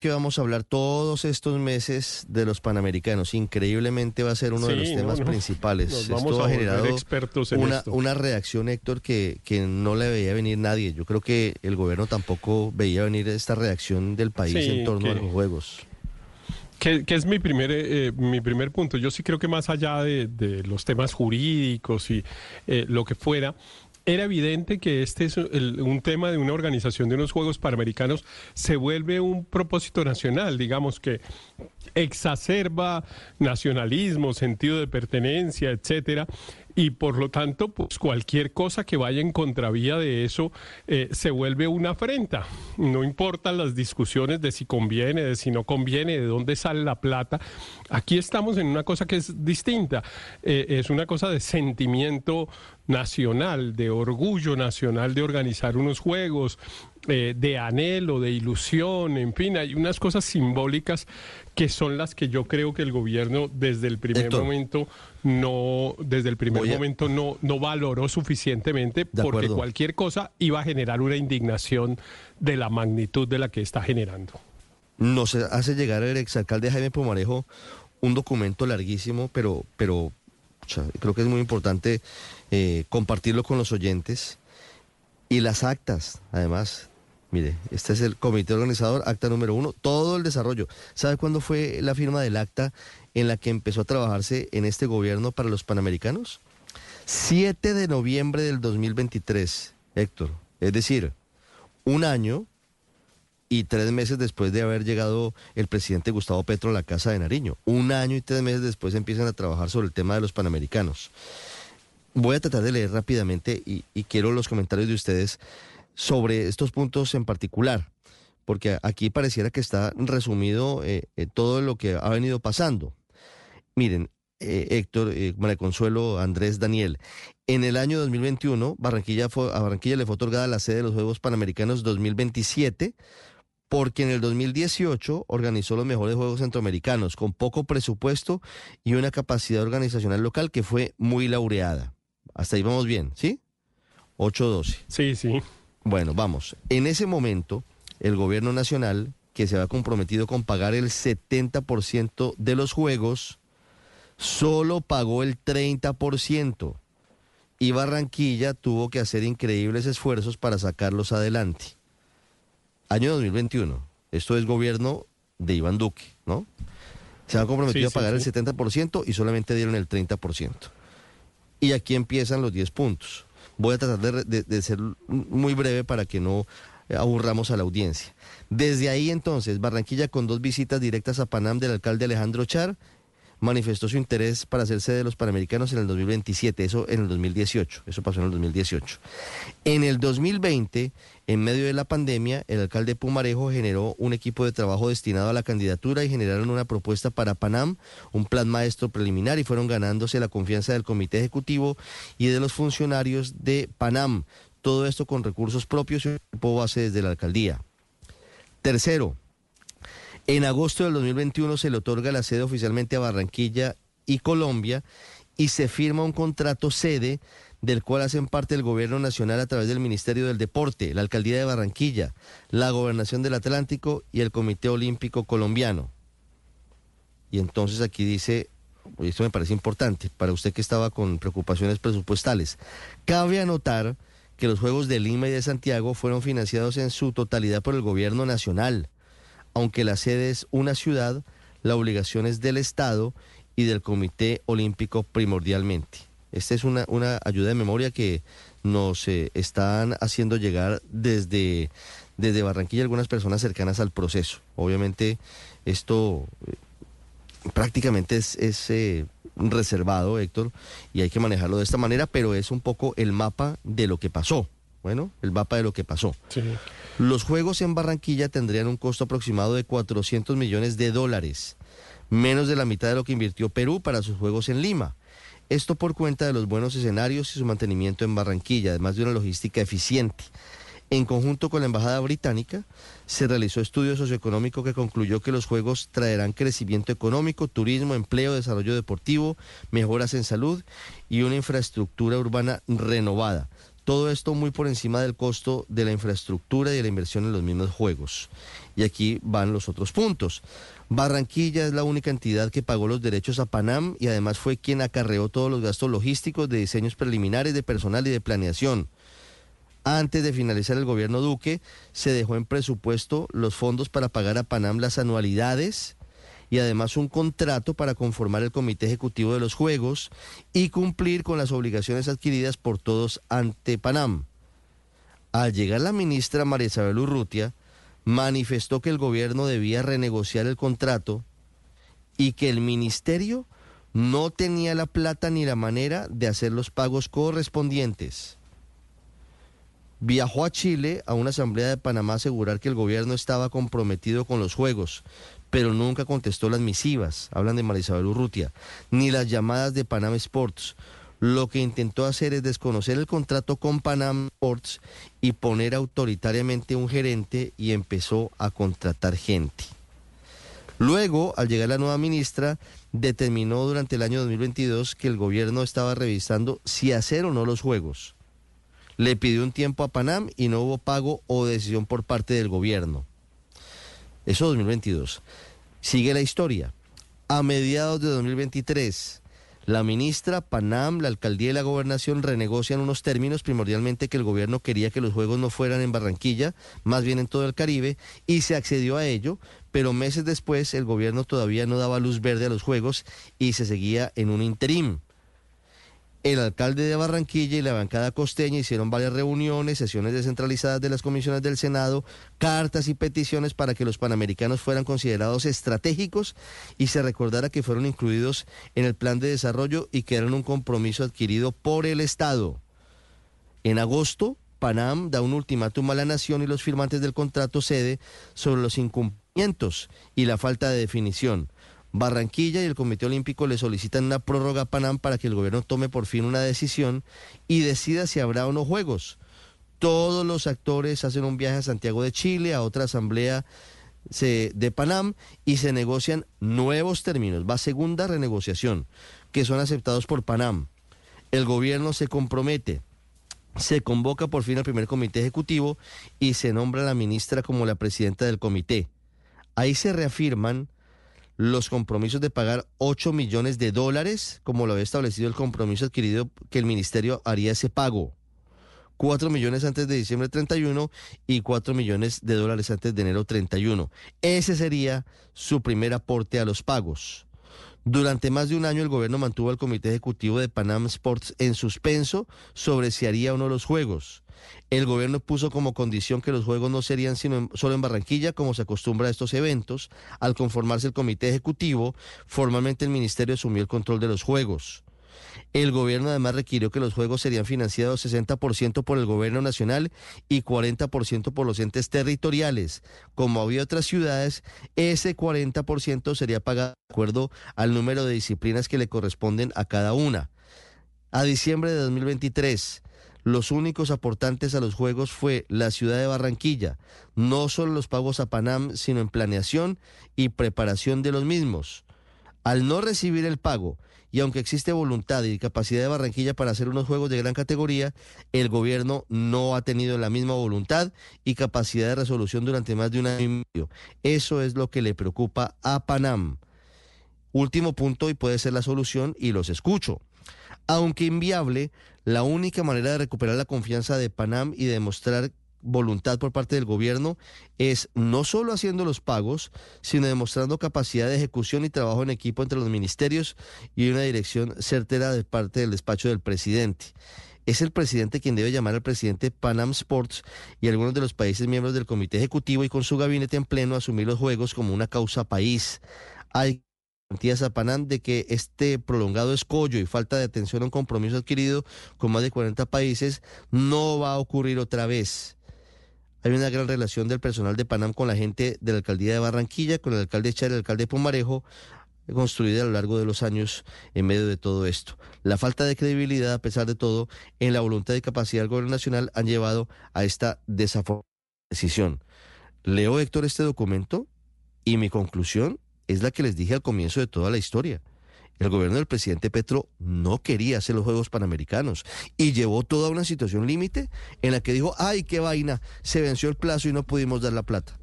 que vamos a hablar todos estos meses de los Panamericanos. Increíblemente va a ser uno de los temas no, no. principales. Nos Esto vamos ha a volver generado expertos en una, esto. una reacción, Héctor, que, que no le veía venir nadie. Yo creo que el gobierno tampoco veía venir esta reacción del país Sí, en torno a los juegos. Que, que es mi primer, eh, mi primer punto. Yo sí creo que más allá de, de los temas jurídicos y eh, lo que fuera, era evidente que este es un tema de una organización de unos Juegos Panamericanos se vuelve un propósito nacional, digamos que exacerba nacionalismo, sentido de pertenencia, etcétera, y por lo tanto, pues cualquier cosa que vaya en contravía de eso eh, se vuelve una afrenta. No importan las discusiones de si conviene, de si no conviene, de dónde sale la plata. Aquí estamos en una cosa que es distinta. Eh, es una cosa de sentimiento nacional, de orgullo nacional de organizar unos juegos, eh, de anhelo, de ilusión, en fin, hay unas cosas simbólicas que son las que yo creo que el gobierno desde el primer Héctor. momento no, desde el primer a- momento no, no valoró suficientemente De porque acuerdo. cualquier cosa iba a generar una indignación de la magnitud de la que está generando. Nos hace llegar el exalcalde Jaime Pomarejo un documento larguísimo, pero, pero creo que es muy importante eh, compartirlo con los oyentes. Y las actas, además, mire, este es el comité organizador, acta número uno, todo el desarrollo. ¿Sabe cuándo fue la firma del acta en la que empezó a trabajarse en este gobierno para los panamericanos? 7 de noviembre del 2023, Héctor. Es decir, un año y tres meses después de haber llegado el presidente Gustavo Petro a la Casa de Nariño. Un año y tres meses después empiezan a trabajar sobre el tema de los panamericanos. Voy a tratar de leer rápidamente y, quiero los comentarios de ustedes sobre estos puntos en particular, porque aquí pareciera que está resumido eh, eh, todo lo que ha venido pasando. Miren, eh, Héctor, María Consuelo, Andrés, Daniel, en el año 2021 Barranquilla fue- a Barranquilla le fue otorgada la sede de los Juegos Panamericanos 2027 porque en el 2018 organizó los mejores Juegos Centroamericanos con poco presupuesto y una capacidad organizacional local que fue muy laureada. Hasta ahí vamos bien, ¿sí? 8-12. Sí, sí. Bueno, vamos. En ese momento, el gobierno nacional, que se había comprometido con pagar el 70% de los juegos, solo pagó el 30%. Y Barranquilla tuvo que hacer increíbles esfuerzos para sacarlos adelante. Año 2021. Esto es gobierno de Iván Duque, ¿no? Se han comprometido Sí, a pagar sí. el 70% y solamente dieron el 30%. Y aquí empiezan los 10 puntos. Voy a tratar de, re- de- de ser muy breve para que no aburramos a la audiencia. Desde ahí entonces, Barranquilla con dos visitas directas a Panam del alcalde Alejandro Char manifestó su interés para hacer sede de los Panamericanos en el 2027, eso en el 2018, eso pasó en el 2018. En el 2020, en medio de la pandemia, el alcalde Pumarejo generó un equipo de trabajo destinado a la candidatura y generaron una propuesta para Panam, un plan maestro preliminar y fueron ganándose la confianza del comité ejecutivo y de los funcionarios de Panam. Todo esto con recursos propios y un equipo base desde la alcaldía. Tercero, en agosto del 2021 se le otorga la sede oficialmente a Barranquilla y Colombia y se firma un contrato sede del cual hacen parte el gobierno nacional a través del Ministerio del Deporte, la Alcaldía de Barranquilla, la Gobernación del Atlántico y el Comité Olímpico Colombiano. Y entonces aquí dice, esto me parece importante, para usted que estaba con preocupaciones presupuestales, cabe anotar que los Juegos de Lima y de Santiago fueron financiados en su totalidad por el gobierno nacional aunque la sede es una ciudad, la obligación es del Estado y del Comité Olímpico primordialmente. Esta es una, una ayuda de memoria que nos eh, están haciendo llegar desde, desde Barranquilla algunas personas cercanas al proceso. Obviamente esto eh, prácticamente es, es, eh, reservado, Héctor, y hay que manejarlo de esta manera, pero es un poco el mapa de lo que pasó. Bueno, el mapa de lo que pasó. sí. Los Juegos en Barranquilla tendrían un costo aproximado de 400 millones de dólares, menos de la mitad de lo que invirtió Perú para sus Juegos en Lima. Esto por cuenta de los buenos escenarios y su mantenimiento en Barranquilla, además de una logística eficiente. En conjunto con la Embajada Británica, se realizó estudio socioeconómico que concluyó que los Juegos traerán crecimiento económico, turismo, empleo, desarrollo deportivo, mejoras en salud y una infraestructura urbana renovada. Todo esto muy por encima del costo de la infraestructura y de la inversión en los mismos juegos. Y aquí van los otros puntos. Barranquilla es la única entidad que pagó los derechos a Panam y además fue quien acarreó todos los gastos logísticos de diseños preliminares, de personal y de planeación. Antes de finalizar el gobierno Duque, se dejó en presupuesto los fondos para pagar a Panam las anualidades y además un contrato para conformar el comité ejecutivo de los Juegos y cumplir con las obligaciones adquiridas por todos ante Panam. Al llegar la ministra María Isabel Urrutia, manifestó que el gobierno debía renegociar el contrato y que el ministerio no tenía la plata ni la manera de hacer los pagos correspondientes. Viajó a Chile a una asamblea de Panamá a asegurar que el gobierno estaba comprometido con los Juegos, pero nunca contestó las misivas, hablan de Marisabel Urrutia, ni las llamadas de Panam Sports. Lo que intentó hacer es desconocer el contrato con Panam Sports y poner autoritariamente un gerente y empezó a contratar gente. Luego, al llegar la nueva ministra, determinó durante el año 2022 que el gobierno estaba revisando si hacer o no los juegos. Le pidió un tiempo a Panam y no hubo pago o decisión por parte del gobierno. Eso 2022. Sigue la historia. A mediados de 2023, la ministra, Panam, la alcaldía y la gobernación renegocian unos términos, primordialmente que el gobierno quería que los juegos no fueran en Barranquilla, más bien en todo el Caribe, y se accedió a ello, pero meses después el gobierno todavía no daba luz verde a los juegos y se seguía en un interim. El alcalde de Barranquilla y la bancada costeña hicieron varias reuniones, sesiones descentralizadas de las comisiones del Senado, cartas y peticiones para que los panamericanos fueran considerados estratégicos y se recordara que fueron incluidos en el plan de desarrollo y que eran un compromiso adquirido por el Estado. En agosto, Panam da un ultimátum a la nación y los firmantes del contrato sede sobre los incumplimientos y la falta de definición. Barranquilla y el Comité Olímpico le solicitan una prórroga a Panam para que el gobierno tome por fin una decisión y decida si habrá o no juegos. Todos los actores hacen un viaje a Santiago de Chile, a otra asamblea de Panam y se negocian nuevos términos. Va segunda renegociación, que son aceptados por Panam. El gobierno se compromete, se convoca por fin al primer comité ejecutivo y se nombra a la ministra como la presidenta del comité. Ahí se reafirman los compromisos de pagar 8 millones de dólares, como lo había establecido el compromiso adquirido que el ministerio haría ese pago. 4 millones antes de diciembre 31 y 4 millones de dólares antes de enero 31. Ese sería su primer aporte a los pagos. Durante más de un año el gobierno mantuvo al comité ejecutivo de Panam Sports en suspenso sobre si haría o no los juegos. El gobierno puso como condición que los juegos no serían sino solo en Barranquilla, como se acostumbra a estos eventos. Al conformarse el comité ejecutivo, formalmente el ministerio asumió el control de los juegos. El gobierno además requirió que los juegos serían financiados 60% por el gobierno nacional y 40% por los entes territoriales. Como había otras ciudades, ese 40% sería pagado de acuerdo al número de disciplinas que le corresponden a cada una. A diciembre de 2023, los únicos aportantes a los Juegos fue la ciudad de Barranquilla, no solo los pagos a Panam, sino en planeación y preparación de los mismos. Al no recibir el pago, y aunque existe voluntad y capacidad de Barranquilla para hacer unos juegos de gran categoría, el gobierno no ha tenido la misma voluntad y capacidad de resolución durante más de un año y medio. Eso es lo que le preocupa a Panam. Último punto y puede ser la solución y los escucho. Aunque inviable, la única manera de recuperar la confianza de Panam y demostrar voluntad por parte del gobierno es no solo haciendo los pagos, sino demostrando capacidad de ejecución y trabajo en equipo entre los ministerios y una dirección certera de parte del despacho del presidente. Es el presidente quien debe llamar al presidente Panam Sports y algunos de los países miembros del comité ejecutivo y con su gabinete en pleno asumir los juegos como una causa país. Hay garantías a Panam de que este prolongado escollo y falta de atención a un compromiso adquirido con más de 40 países no va a ocurrir otra vez. Hay una gran relación del personal de Panam con la gente de la alcaldía de Barranquilla, con el alcalde Char el alcalde Pumarejo, construida a lo largo de los años en medio de todo esto. La falta de credibilidad, a pesar de todo, en la voluntad y capacidad del gobierno nacional han llevado a esta desafortunada decisión. Leo, Héctor, este documento y mi conclusión es la que les dije al comienzo de toda la historia. El gobierno del presidente Petro no quería hacer los Juegos Panamericanos y llevó toda una situación límite en la que dijo, ay, qué vaina, se venció el plazo y no pudimos dar la plata.